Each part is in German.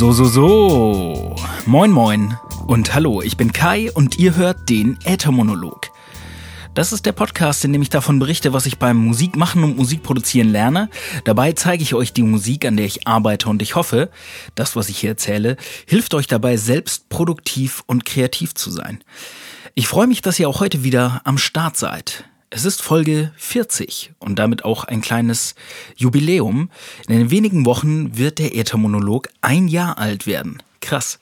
So, so, so. Moin, moin. Und hallo, ich bin Kai und ihr hört den Äthermonolog. Das ist der Podcast, in dem ich davon berichte, was ich beim Musikmachen und Musikproduzieren lerne. Dabei zeige ich euch die Musik, an der ich arbeite und ich hoffe, das, was ich hier erzähle, hilft euch dabei, selbst produktiv und kreativ zu sein. Ich freue mich, dass ihr auch heute wieder am Start seid. Es ist Folge 40 und damit auch ein kleines Jubiläum. In wenigen Wochen wird der Äthermonolog ein Jahr alt werden. Krass.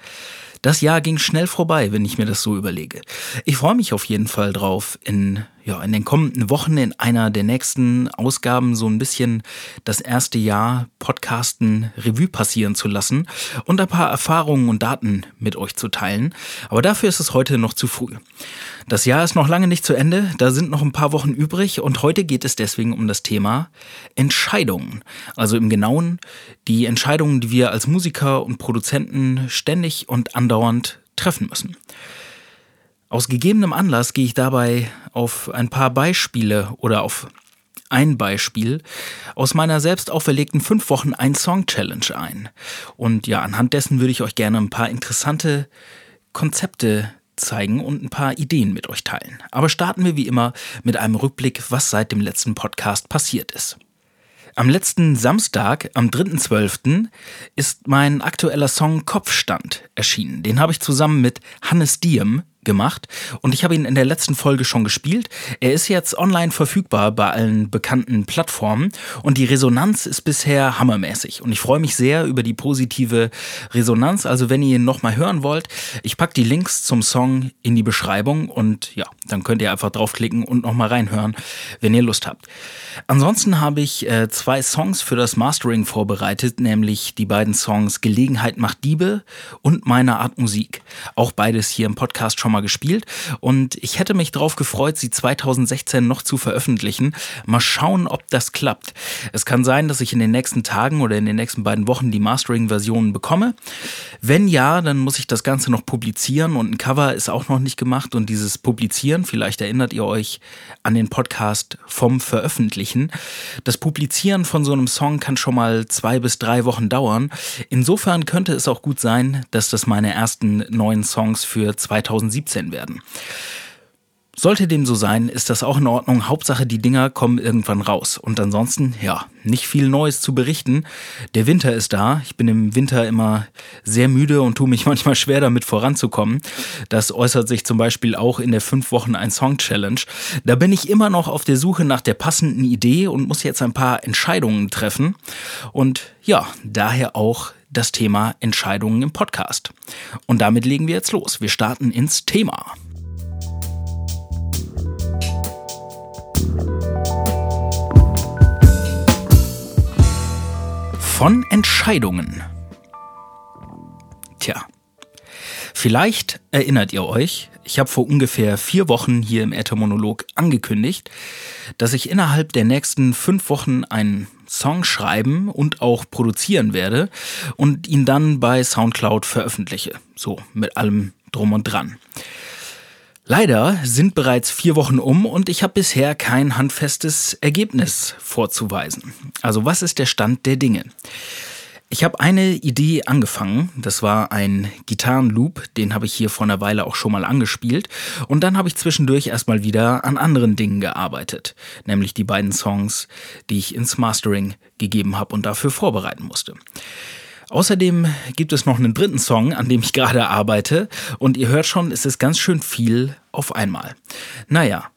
Das Jahr ging schnell vorbei, wenn ich mir das so überlege. Ich freue mich auf jeden Fall drauf, in ja, in den kommenden Wochen in einer der nächsten Ausgaben so ein bisschen das erste Jahr Podcasten Revue passieren zu lassen und ein paar Erfahrungen und Daten mit euch zu teilen. Aber dafür ist es heute noch zu früh. Das Jahr ist noch lange nicht zu Ende, da sind noch ein paar Wochen übrig und heute geht es deswegen um das Thema Entscheidungen. Also im Genauen die Entscheidungen, die wir als Musiker und Produzenten ständig und andauernd treffen müssen. Aus gegebenem Anlass gehe ich dabei auf ein paar Beispiele oder auf ein Beispiel aus meiner selbst auferlegten 5 Wochen ein Song Challenge ein. Und ja, anhand dessen würde ich euch gerne ein paar interessante Konzepte zeigen und ein paar Ideen mit euch teilen. Aber starten wir wie immer mit einem Rückblick, was seit dem letzten Podcast passiert ist. Am letzten Samstag, am 3.12., ist mein aktueller Song Kopfstand erschienen. Den habe ich zusammen mit Hannes Diem gemacht und ich habe ihn in der letzten Folge schon gespielt. Er ist jetzt online verfügbar bei allen bekannten Plattformen und die Resonanz ist bisher hammermäßig und ich freue mich sehr über die positive Resonanz. Also wenn ihr ihn nochmal hören wollt, ich packe die Links zum Song in die Beschreibung und ja, dann könnt ihr einfach draufklicken und nochmal reinhören, wenn ihr Lust habt. Ansonsten habe ich äh, zwei Songs für das Mastering vorbereitet, nämlich die beiden Songs Gelegenheit macht Diebe und Meine Art Musik. Auch beides hier im Podcast schon mal mal gespielt und ich hätte mich darauf gefreut, sie 2016 noch zu veröffentlichen. Mal schauen, ob das klappt. Es kann sein, dass ich in den nächsten Tagen oder in den nächsten beiden Wochen die Mastering-Versionen bekomme. Wenn ja, dann muss ich das Ganze noch publizieren und ein Cover ist auch noch nicht gemacht und dieses Publizieren, vielleicht erinnert ihr euch an den Podcast vom Veröffentlichen. Das Publizieren von so einem Song kann schon mal zwei bis drei Wochen dauern. Insofern könnte es auch gut sein, dass das meine ersten neuen Songs für 2017 17 werden. Sollte dem so sein, ist das auch in Ordnung. Hauptsache, die Dinger kommen irgendwann raus. Und ansonsten, ja, nicht viel Neues zu berichten. Der Winter ist da. Ich bin im Winter immer sehr müde und tue mich manchmal schwer damit voranzukommen. Das äußert sich zum Beispiel auch in der 5 Wochen ein Song Challenge. Da bin ich immer noch auf der Suche nach der passenden Idee und muss jetzt ein paar Entscheidungen treffen. Und ja, daher auch das Thema Entscheidungen im Podcast. Und damit legen wir jetzt los. Wir starten ins Thema. Von Entscheidungen. Tja, vielleicht erinnert ihr euch, ich habe vor ungefähr vier Wochen hier im Äthermonolog angekündigt, dass ich innerhalb der nächsten fünf Wochen einen Song schreiben und auch produzieren werde und ihn dann bei SoundCloud veröffentliche. So, mit allem drum und dran. Leider sind bereits vier Wochen um und ich habe bisher kein handfestes Ergebnis vorzuweisen. Also was ist der Stand der Dinge? Ich habe eine Idee angefangen. Das war ein Gitarrenloop, den habe ich hier vor einer Weile auch schon mal angespielt. Und dann habe ich zwischendurch erstmal wieder an anderen Dingen gearbeitet. Nämlich die beiden Songs, die ich ins Mastering gegeben habe und dafür vorbereiten musste. Außerdem gibt es noch einen dritten Song, an dem ich gerade arbeite. Und ihr hört schon, es ist ganz schön viel auf einmal. Naja,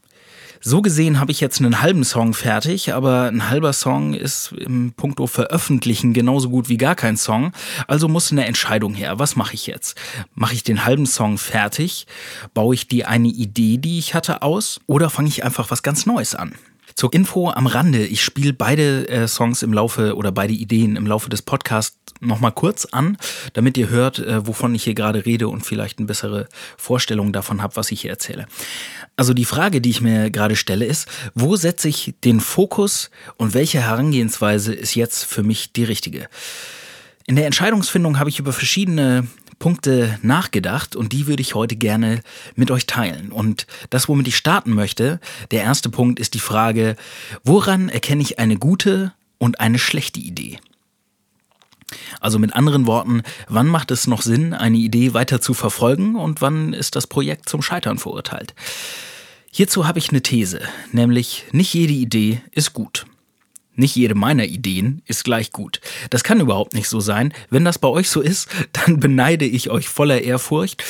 so gesehen habe ich jetzt einen halben Song fertig, aber ein halber Song ist im Punkto Veröffentlichen genauso gut wie gar kein Song. Also muss eine Entscheidung her. Was mache ich jetzt? Mache ich den halben Song fertig? Baue ich die eine Idee, die ich hatte, aus? Oder fange ich einfach was ganz Neues an? Zur Info am Rande, ich spiele beide äh, Songs im Laufe oder beide Ideen im Laufe des Podcasts nochmal kurz an, damit ihr hört, äh, wovon ich hier gerade rede und vielleicht eine bessere Vorstellung davon habt, was ich hier erzähle. Also die Frage, die ich mir gerade stelle, ist, wo setze ich den Fokus und welche Herangehensweise ist jetzt für mich die richtige? In der Entscheidungsfindung habe ich über verschiedene Punkte nachgedacht und die würde ich heute gerne mit euch teilen. Und das, womit ich starten möchte, der erste Punkt ist die Frage, woran erkenne ich eine gute und eine schlechte Idee? Also mit anderen Worten, wann macht es noch Sinn, eine Idee weiter zu verfolgen und wann ist das Projekt zum Scheitern verurteilt? Hierzu habe ich eine These, nämlich nicht jede Idee ist gut. Nicht jede meiner Ideen ist gleich gut. Das kann überhaupt nicht so sein. Wenn das bei euch so ist, dann beneide ich euch voller Ehrfurcht.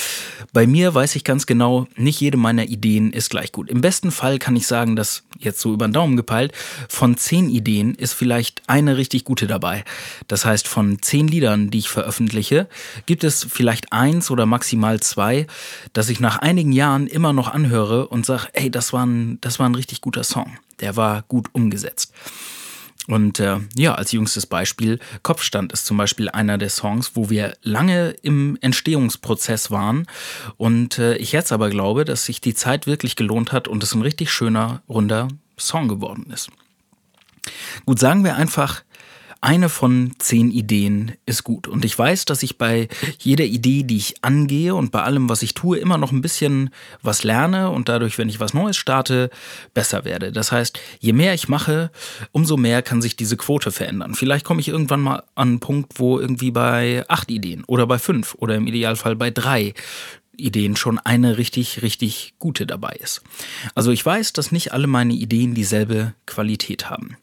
Bei mir weiß ich ganz genau, nicht jede meiner Ideen ist gleich gut. Im besten Fall kann ich sagen, dass jetzt so über den Daumen gepeilt, von zehn Ideen ist vielleicht eine richtig gute dabei. Das heißt, von zehn Liedern, die ich veröffentliche, gibt es vielleicht eins oder maximal zwei, dass ich nach einigen Jahren immer noch anhöre und sage, ey, das war ein, das war ein richtig guter Song. Der war gut umgesetzt. Und äh, ja, als jüngstes Beispiel, Kopfstand ist zum Beispiel einer der Songs, wo wir lange im Entstehungsprozess waren. Und äh, ich jetzt aber glaube, dass sich die Zeit wirklich gelohnt hat und es ein richtig schöner, runder Song geworden ist. Gut, sagen wir einfach, eine von zehn Ideen ist gut. Und ich weiß, dass ich bei jeder Idee, die ich angehe und bei allem, was ich tue, immer noch ein bisschen was lerne und dadurch, wenn ich was Neues starte, besser werde. Das heißt, je mehr ich mache, umso mehr kann sich diese Quote verändern. Vielleicht komme ich irgendwann mal an einen Punkt, wo irgendwie bei acht Ideen oder bei fünf oder im Idealfall bei drei Ideen schon eine richtig, richtig gute dabei ist. Also ich weiß, dass nicht alle meine Ideen dieselbe Qualität haben.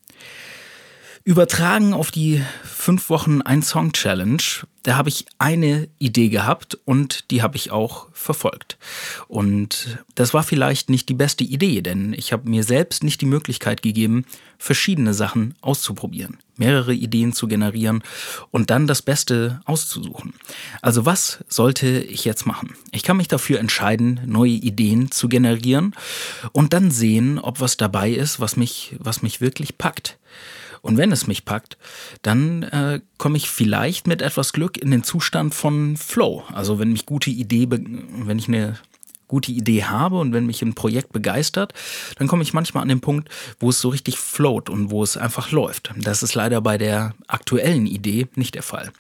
Übertragen auf die fünf Wochen ein Song Challenge, da habe ich eine Idee gehabt und die habe ich auch verfolgt. Und das war vielleicht nicht die beste Idee, denn ich habe mir selbst nicht die Möglichkeit gegeben, verschiedene Sachen auszuprobieren, mehrere Ideen zu generieren und dann das Beste auszusuchen. Also was sollte ich jetzt machen? Ich kann mich dafür entscheiden, neue Ideen zu generieren und dann sehen, ob was dabei ist, was mich, was mich wirklich packt. Und wenn es mich packt, dann äh, komme ich vielleicht mit etwas Glück in den Zustand von Flow. Also wenn mich gute Idee, wenn ich eine gute Idee habe und wenn mich ein Projekt begeistert, dann komme ich manchmal an den Punkt, wo es so richtig float und wo es einfach läuft. Das ist leider bei der aktuellen Idee nicht der Fall.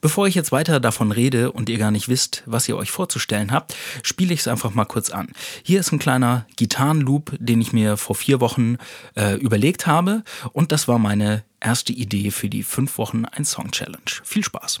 Bevor ich jetzt weiter davon rede und ihr gar nicht wisst, was ihr euch vorzustellen habt, spiele ich es einfach mal kurz an. Hier ist ein kleiner Gitarrenloop, den ich mir vor vier Wochen äh, überlegt habe und das war meine erste Idee für die fünf Wochen ein Song Challenge. Viel Spaß!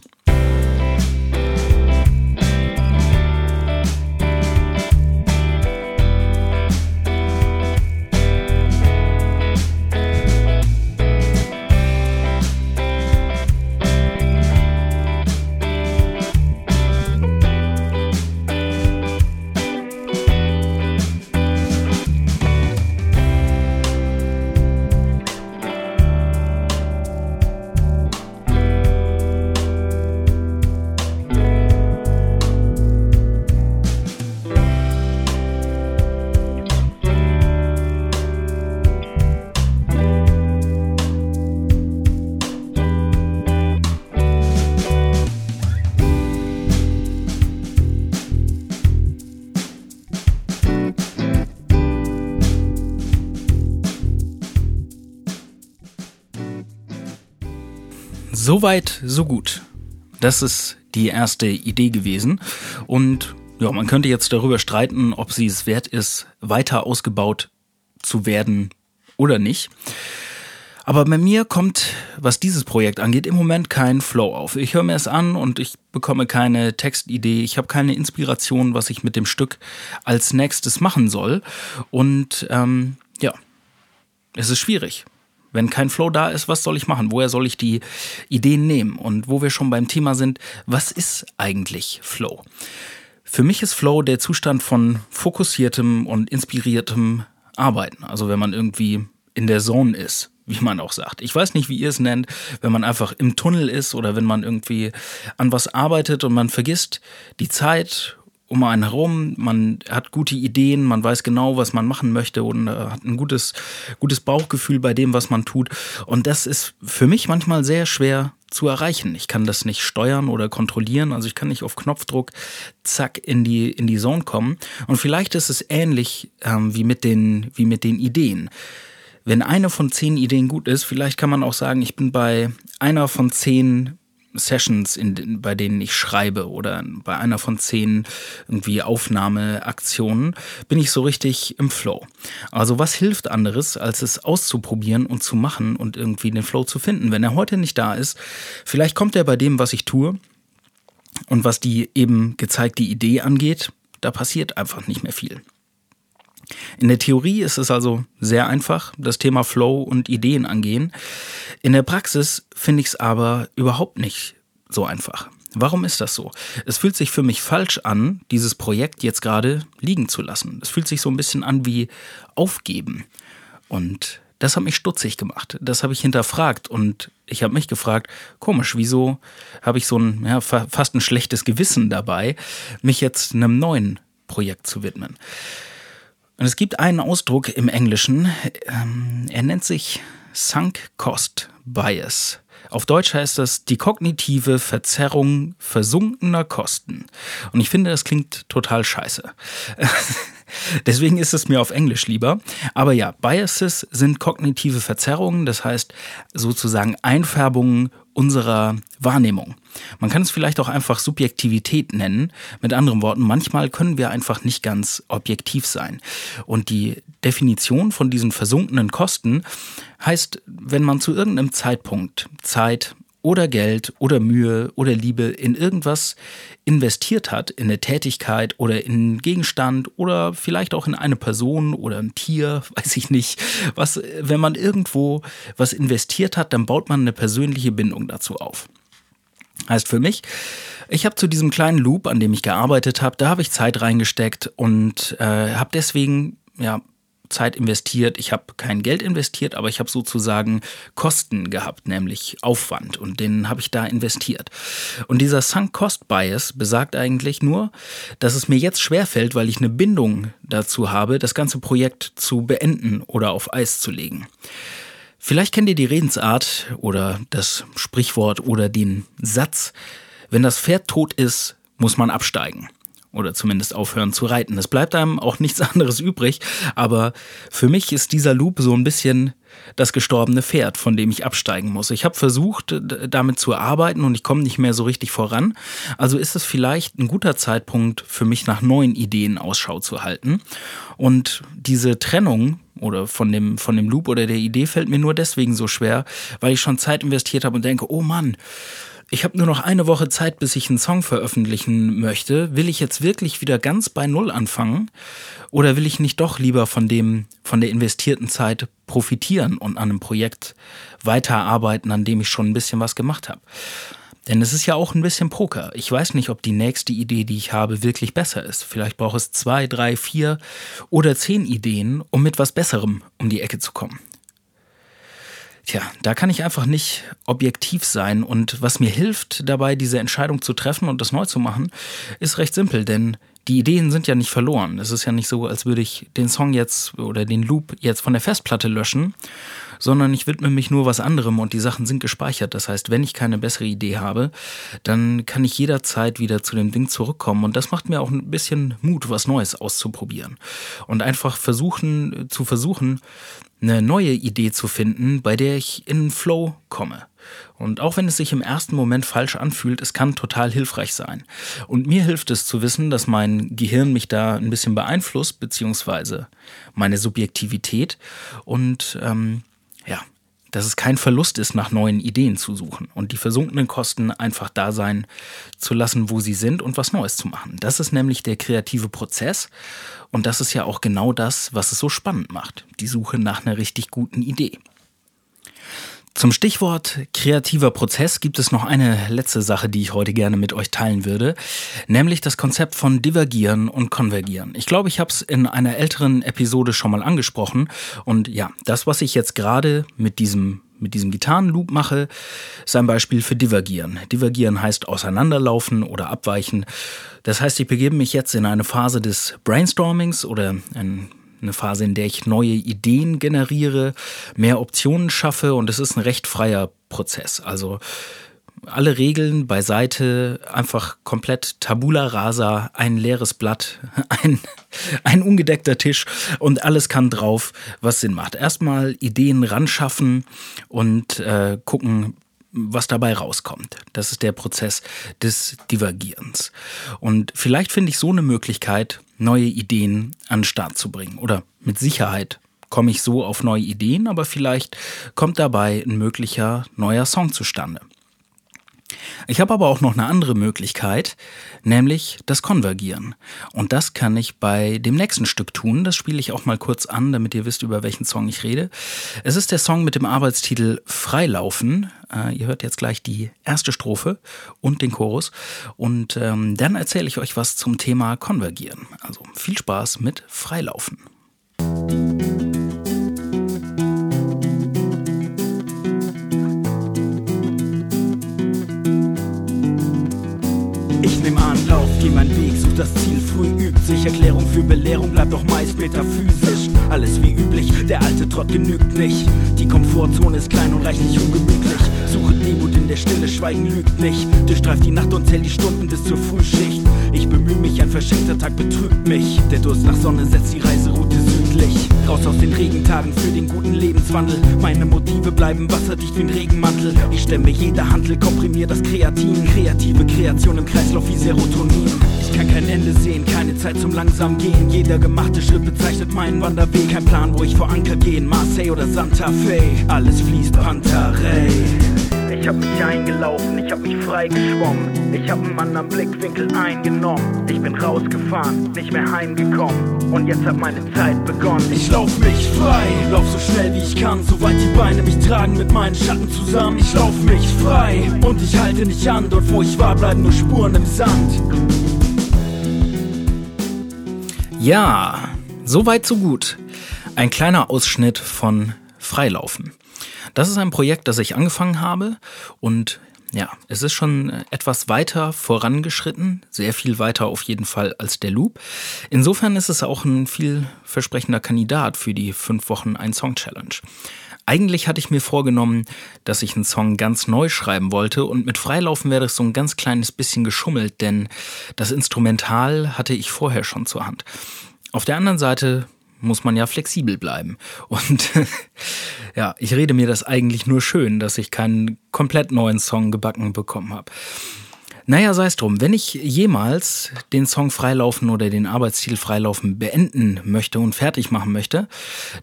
Soweit, so gut. Das ist die erste Idee gewesen. Und ja, man könnte jetzt darüber streiten, ob sie es wert ist, weiter ausgebaut zu werden oder nicht. Aber bei mir kommt, was dieses Projekt angeht, im Moment kein Flow auf. Ich höre mir es an und ich bekomme keine Textidee, ich habe keine Inspiration, was ich mit dem Stück als nächstes machen soll. Und ähm, ja, es ist schwierig. Wenn kein Flow da ist, was soll ich machen? Woher soll ich die Ideen nehmen? Und wo wir schon beim Thema sind, was ist eigentlich Flow? Für mich ist Flow der Zustand von fokussiertem und inspiriertem Arbeiten. Also wenn man irgendwie in der Zone ist, wie man auch sagt. Ich weiß nicht, wie ihr es nennt, wenn man einfach im Tunnel ist oder wenn man irgendwie an was arbeitet und man vergisst die Zeit um einen herum, man hat gute Ideen, man weiß genau, was man machen möchte und äh, hat ein gutes, gutes Bauchgefühl bei dem, was man tut. Und das ist für mich manchmal sehr schwer zu erreichen. Ich kann das nicht steuern oder kontrollieren, also ich kann nicht auf Knopfdruck zack in die in die Zone kommen. Und vielleicht ist es ähnlich ähm, wie mit den wie mit den Ideen. Wenn eine von zehn Ideen gut ist, vielleicht kann man auch sagen, ich bin bei einer von zehn Sessions, in, bei denen ich schreibe oder bei einer von zehn irgendwie Aufnahmeaktionen, bin ich so richtig im Flow. Also was hilft anderes, als es auszuprobieren und zu machen und irgendwie den Flow zu finden? Wenn er heute nicht da ist, vielleicht kommt er bei dem, was ich tue und was die eben gezeigte Idee angeht, da passiert einfach nicht mehr viel. In der Theorie ist es also sehr einfach, das Thema Flow und Ideen angehen. In der Praxis finde ich es aber überhaupt nicht so einfach. Warum ist das so? Es fühlt sich für mich falsch an, dieses Projekt jetzt gerade liegen zu lassen. Es fühlt sich so ein bisschen an wie aufgeben. Und das hat mich stutzig gemacht. Das habe ich hinterfragt und ich habe mich gefragt, komisch, wieso habe ich so ein ja, fast ein schlechtes Gewissen dabei, mich jetzt einem neuen Projekt zu widmen. Und es gibt einen Ausdruck im Englischen, ähm, er nennt sich Sunk Cost Bias. Auf Deutsch heißt das die kognitive Verzerrung versunkener Kosten. Und ich finde, das klingt total scheiße. Deswegen ist es mir auf Englisch lieber. Aber ja, Biases sind kognitive Verzerrungen, das heißt sozusagen Einfärbungen unserer Wahrnehmung. Man kann es vielleicht auch einfach Subjektivität nennen. Mit anderen Worten, manchmal können wir einfach nicht ganz objektiv sein. Und die Definition von diesen versunkenen Kosten heißt, wenn man zu irgendeinem Zeitpunkt Zeit, oder Geld oder Mühe oder Liebe in irgendwas investiert hat, in eine Tätigkeit oder in einen Gegenstand oder vielleicht auch in eine Person oder ein Tier, weiß ich nicht. Was, wenn man irgendwo was investiert hat, dann baut man eine persönliche Bindung dazu auf. Heißt für mich, ich habe zu diesem kleinen Loop, an dem ich gearbeitet habe, da habe ich Zeit reingesteckt und äh, habe deswegen ja Zeit investiert, ich habe kein Geld investiert, aber ich habe sozusagen Kosten gehabt, nämlich Aufwand und den habe ich da investiert. Und dieser Sunk Cost Bias besagt eigentlich nur, dass es mir jetzt schwerfällt, weil ich eine Bindung dazu habe, das ganze Projekt zu beenden oder auf Eis zu legen. Vielleicht kennt ihr die Redensart oder das Sprichwort oder den Satz, wenn das Pferd tot ist, muss man absteigen oder zumindest aufhören zu reiten. Es bleibt einem auch nichts anderes übrig, aber für mich ist dieser Loop so ein bisschen das gestorbene Pferd, von dem ich absteigen muss. Ich habe versucht, damit zu arbeiten und ich komme nicht mehr so richtig voran. Also ist es vielleicht ein guter Zeitpunkt für mich nach neuen Ideen Ausschau zu halten. Und diese Trennung oder von dem, von dem Loop oder der Idee fällt mir nur deswegen so schwer, weil ich schon Zeit investiert habe und denke, oh Mann, ich habe nur noch eine Woche Zeit, bis ich einen Song veröffentlichen möchte. Will ich jetzt wirklich wieder ganz bei Null anfangen? Oder will ich nicht doch lieber von dem, von der investierten Zeit profitieren und an einem Projekt weiterarbeiten, an dem ich schon ein bisschen was gemacht habe? Denn es ist ja auch ein bisschen Poker. Ich weiß nicht, ob die nächste Idee, die ich habe, wirklich besser ist. Vielleicht braucht es zwei, drei, vier oder zehn Ideen, um mit was Besserem um die Ecke zu kommen. Tja, da kann ich einfach nicht objektiv sein. Und was mir hilft dabei, diese Entscheidung zu treffen und das neu zu machen, ist recht simpel, denn die Ideen sind ja nicht verloren. Es ist ja nicht so, als würde ich den Song jetzt oder den Loop jetzt von der Festplatte löschen, sondern ich widme mich nur was anderem und die Sachen sind gespeichert. Das heißt, wenn ich keine bessere Idee habe, dann kann ich jederzeit wieder zu dem Ding zurückkommen und das macht mir auch ein bisschen Mut, was Neues auszuprobieren und einfach versuchen zu versuchen, eine neue Idee zu finden, bei der ich in Flow komme. Und auch wenn es sich im ersten Moment falsch anfühlt, es kann total hilfreich sein. Und mir hilft es zu wissen, dass mein Gehirn mich da ein bisschen beeinflusst, beziehungsweise meine Subjektivität. Und ähm, ja, dass es kein Verlust ist, nach neuen Ideen zu suchen und die versunkenen Kosten einfach da sein zu lassen, wo sie sind und was Neues zu machen. Das ist nämlich der kreative Prozess und das ist ja auch genau das, was es so spannend macht, die Suche nach einer richtig guten Idee. Zum Stichwort kreativer Prozess gibt es noch eine letzte Sache, die ich heute gerne mit euch teilen würde, nämlich das Konzept von Divergieren und Konvergieren. Ich glaube, ich habe es in einer älteren Episode schon mal angesprochen und ja, das, was ich jetzt gerade mit diesem mit diesem Gitarrenloop mache, ist ein Beispiel für Divergieren. Divergieren heißt auseinanderlaufen oder abweichen. Das heißt, ich begebe mich jetzt in eine Phase des Brainstormings oder ein eine Phase, in der ich neue Ideen generiere, mehr Optionen schaffe und es ist ein recht freier Prozess. Also alle Regeln beiseite, einfach komplett Tabula rasa, ein leeres Blatt, ein, ein ungedeckter Tisch und alles kann drauf, was Sinn macht. Erstmal Ideen ranschaffen und äh, gucken, was dabei rauskommt. Das ist der Prozess des Divergierens. Und vielleicht finde ich so eine Möglichkeit, neue Ideen an den Start zu bringen. Oder mit Sicherheit komme ich so auf neue Ideen, aber vielleicht kommt dabei ein möglicher neuer Song zustande. Ich habe aber auch noch eine andere Möglichkeit, nämlich das Konvergieren. Und das kann ich bei dem nächsten Stück tun. Das spiele ich auch mal kurz an, damit ihr wisst, über welchen Song ich rede. Es ist der Song mit dem Arbeitstitel Freilaufen. Äh, ihr hört jetzt gleich die erste Strophe und den Chorus. Und ähm, dann erzähle ich euch was zum Thema Konvergieren. Also viel Spaß mit Freilaufen. Geh das Ziel, früh übt sich. Erklärung für Belehrung bleibt doch meist metaphysisch. Alles wie üblich, der alte Trott genügt nicht. Die Komfortzone ist klein und reichlich ungemütlich. Suche Demut in der Stille, Schweigen lügt nicht. Durchstreift die Nacht und zählt die Stunden bis zur Frühschicht. Ich bemühe mich, ein verschenkter Tag betrügt mich. Der Durst nach Sonne setzt die Reiseroute südlich. Raus aus den Regentagen für den guten Lebenswandel. Meine Motive bleiben wasserdicht wie ein Regenmantel. Ich stemme jede Handel, komprimier das Kreatin. Kreative Kreation im Kreislauf wie Serotonin. Ich kann kein Ende sehen, keine Zeit zum langsam gehen. Jeder gemachte Schritt bezeichnet meinen Wanderweg. Kein Plan, wo ich vor Anker gehen. Marseille oder Santa Fe. Alles fließt Pantarei. Ich hab mich eingelaufen, ich hab mich freigeschwommen. Ich hab einen anderen Blickwinkel eingenommen. Ich bin rausgefahren, nicht mehr heimgekommen. Und jetzt hat meine Zeit begonnen. Ich lauf mich frei, lauf so schnell wie ich kann. Soweit die Beine mich tragen mit meinen Schatten zusammen. Ich lauf mich frei und ich halte nicht an. Dort wo ich war, bleiben nur Spuren im Sand. Ja, so weit, so gut. Ein kleiner Ausschnitt von Freilaufen. Das ist ein Projekt, das ich angefangen habe und ja, es ist schon etwas weiter vorangeschritten, sehr viel weiter auf jeden Fall als der Loop. Insofern ist es auch ein vielversprechender Kandidat für die 5 Wochen ein Song Challenge. Eigentlich hatte ich mir vorgenommen, dass ich einen Song ganz neu schreiben wollte und mit Freilaufen wäre es so ein ganz kleines bisschen geschummelt, denn das Instrumental hatte ich vorher schon zur Hand. Auf der anderen Seite muss man ja flexibel bleiben. Und ja, ich rede mir das eigentlich nur schön, dass ich keinen komplett neuen Song gebacken bekommen habe. Naja, sei es drum, wenn ich jemals den Song Freilaufen oder den Arbeitsstil Freilaufen beenden möchte und fertig machen möchte,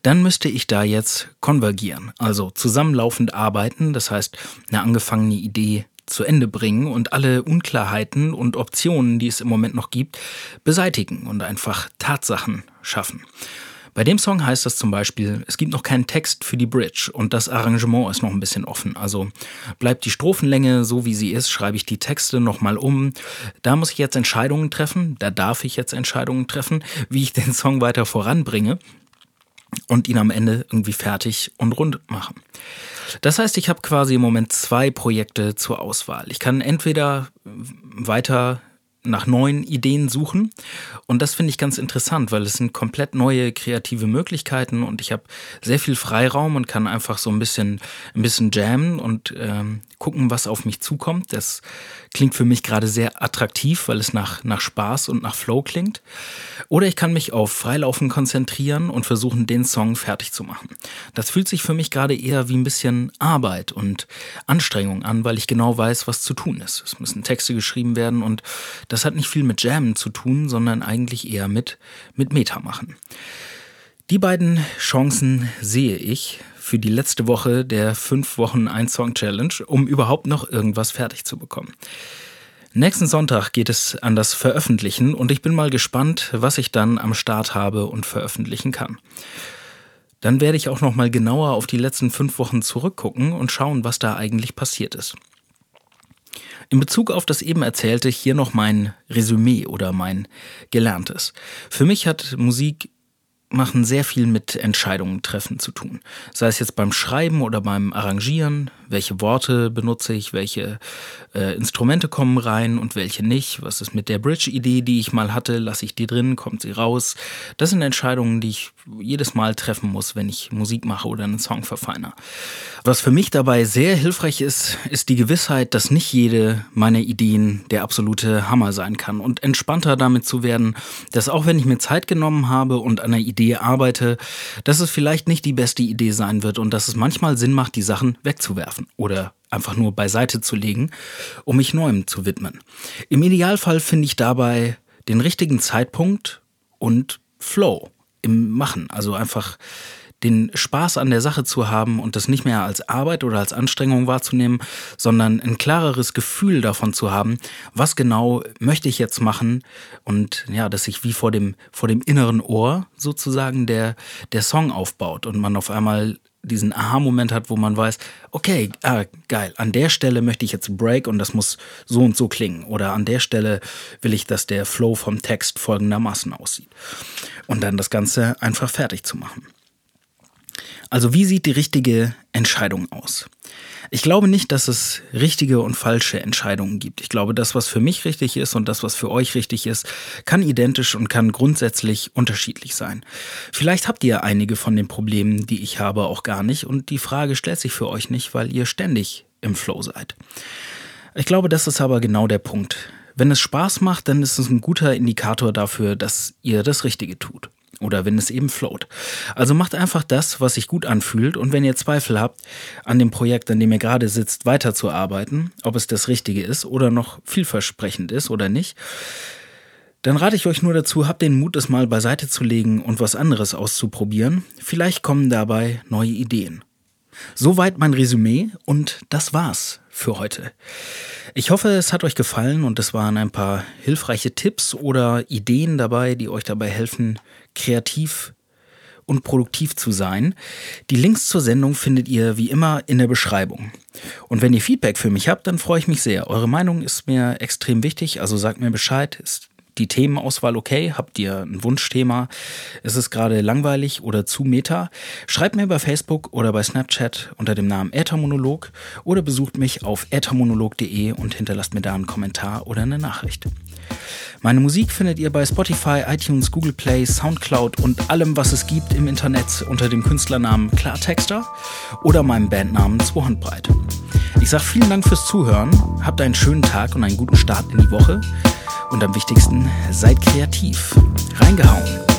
dann müsste ich da jetzt konvergieren, also zusammenlaufend arbeiten, das heißt eine angefangene Idee zu Ende bringen und alle Unklarheiten und Optionen, die es im Moment noch gibt, beseitigen und einfach Tatsachen schaffen. Bei dem Song heißt das zum Beispiel, es gibt noch keinen Text für die Bridge und das Arrangement ist noch ein bisschen offen. Also bleibt die Strophenlänge so wie sie ist, schreibe ich die Texte nochmal um. Da muss ich jetzt Entscheidungen treffen, da darf ich jetzt Entscheidungen treffen, wie ich den Song weiter voranbringe und ihn am Ende irgendwie fertig und rund machen. Das heißt, ich habe quasi im Moment zwei Projekte zur Auswahl. Ich kann entweder weiter nach neuen Ideen suchen. Und das finde ich ganz interessant, weil es sind komplett neue kreative Möglichkeiten und ich habe sehr viel Freiraum und kann einfach so ein bisschen, ein bisschen jammen und ähm, gucken, was auf mich zukommt. Das klingt für mich gerade sehr attraktiv, weil es nach, nach Spaß und nach Flow klingt. Oder ich kann mich auf Freilaufen konzentrieren und versuchen, den Song fertig zu machen. Das fühlt sich für mich gerade eher wie ein bisschen Arbeit und Anstrengung an, weil ich genau weiß, was zu tun ist. Es müssen Texte geschrieben werden und das hat nicht viel mit Jammen zu tun, sondern eigentlich eher mit, mit Meta machen. Die beiden Chancen sehe ich für die letzte Woche der 5 Wochen ein Song Challenge, um überhaupt noch irgendwas fertig zu bekommen. Nächsten Sonntag geht es an das Veröffentlichen und ich bin mal gespannt, was ich dann am Start habe und veröffentlichen kann. Dann werde ich auch noch mal genauer auf die letzten fünf Wochen zurückgucken und schauen, was da eigentlich passiert ist. In Bezug auf das eben Erzählte hier noch mein Resümee oder mein Gelerntes. Für mich hat Musik machen sehr viel mit Entscheidungen treffen zu tun. Sei es jetzt beim Schreiben oder beim Arrangieren, welche Worte benutze ich, welche äh, Instrumente kommen rein und welche nicht, was ist mit der Bridge-Idee, die ich mal hatte, lasse ich die drin, kommt sie raus. Das sind Entscheidungen, die ich jedes Mal treffen muss, wenn ich Musik mache oder einen Song verfeiner. Was für mich dabei sehr hilfreich ist, ist die Gewissheit, dass nicht jede meiner Ideen der absolute Hammer sein kann und entspannter damit zu werden, dass auch wenn ich mir Zeit genommen habe und an einer Idee arbeite, dass es vielleicht nicht die beste Idee sein wird und dass es manchmal Sinn macht, die Sachen wegzuwerfen oder einfach nur beiseite zu legen, um mich neuem zu widmen. Im Idealfall finde ich dabei den richtigen Zeitpunkt und Flow im Machen. Also einfach den Spaß an der Sache zu haben und das nicht mehr als Arbeit oder als Anstrengung wahrzunehmen, sondern ein klareres Gefühl davon zu haben, was genau möchte ich jetzt machen und ja, dass sich wie vor dem, vor dem inneren Ohr sozusagen der, der Song aufbaut und man auf einmal diesen Aha-Moment hat, wo man weiß, okay, ah, geil, an der Stelle möchte ich jetzt Break und das muss so und so klingen. Oder an der Stelle will ich, dass der Flow vom Text folgendermaßen aussieht. Und dann das Ganze einfach fertig zu machen. Also wie sieht die richtige Entscheidung aus? Ich glaube nicht, dass es richtige und falsche Entscheidungen gibt. Ich glaube, das, was für mich richtig ist und das, was für euch richtig ist, kann identisch und kann grundsätzlich unterschiedlich sein. Vielleicht habt ihr einige von den Problemen, die ich habe, auch gar nicht und die Frage stellt sich für euch nicht, weil ihr ständig im Flow seid. Ich glaube, das ist aber genau der Punkt. Wenn es Spaß macht, dann ist es ein guter Indikator dafür, dass ihr das Richtige tut oder wenn es eben float. Also macht einfach das, was sich gut anfühlt und wenn ihr Zweifel habt, an dem Projekt, an dem ihr gerade sitzt, weiterzuarbeiten, ob es das Richtige ist oder noch vielversprechend ist oder nicht, dann rate ich euch nur dazu, habt den Mut, es mal beiseite zu legen und was anderes auszuprobieren. Vielleicht kommen dabei neue Ideen. Soweit mein Resümee und das war's für heute. Ich hoffe, es hat euch gefallen und es waren ein paar hilfreiche Tipps oder Ideen dabei, die euch dabei helfen, kreativ und produktiv zu sein. Die Links zur Sendung findet ihr wie immer in der Beschreibung. Und wenn ihr Feedback für mich habt, dann freue ich mich sehr. Eure Meinung ist mir extrem wichtig, also sagt mir Bescheid. Ist die Themenauswahl okay? Habt ihr ein Wunschthema? Ist es gerade langweilig oder zu meta? Schreibt mir bei Facebook oder bei Snapchat unter dem Namen Äthermonolog oder besucht mich auf äthermonolog.de und hinterlasst mir da einen Kommentar oder eine Nachricht. Meine Musik findet ihr bei Spotify, iTunes, Google Play, Soundcloud und allem, was es gibt im Internet unter dem Künstlernamen Klartexter oder meinem Bandnamen Zwohandbreit. Ich sage vielen Dank fürs Zuhören, habt einen schönen Tag und einen guten Start in die Woche und am wichtigsten, seid kreativ. Reingehauen.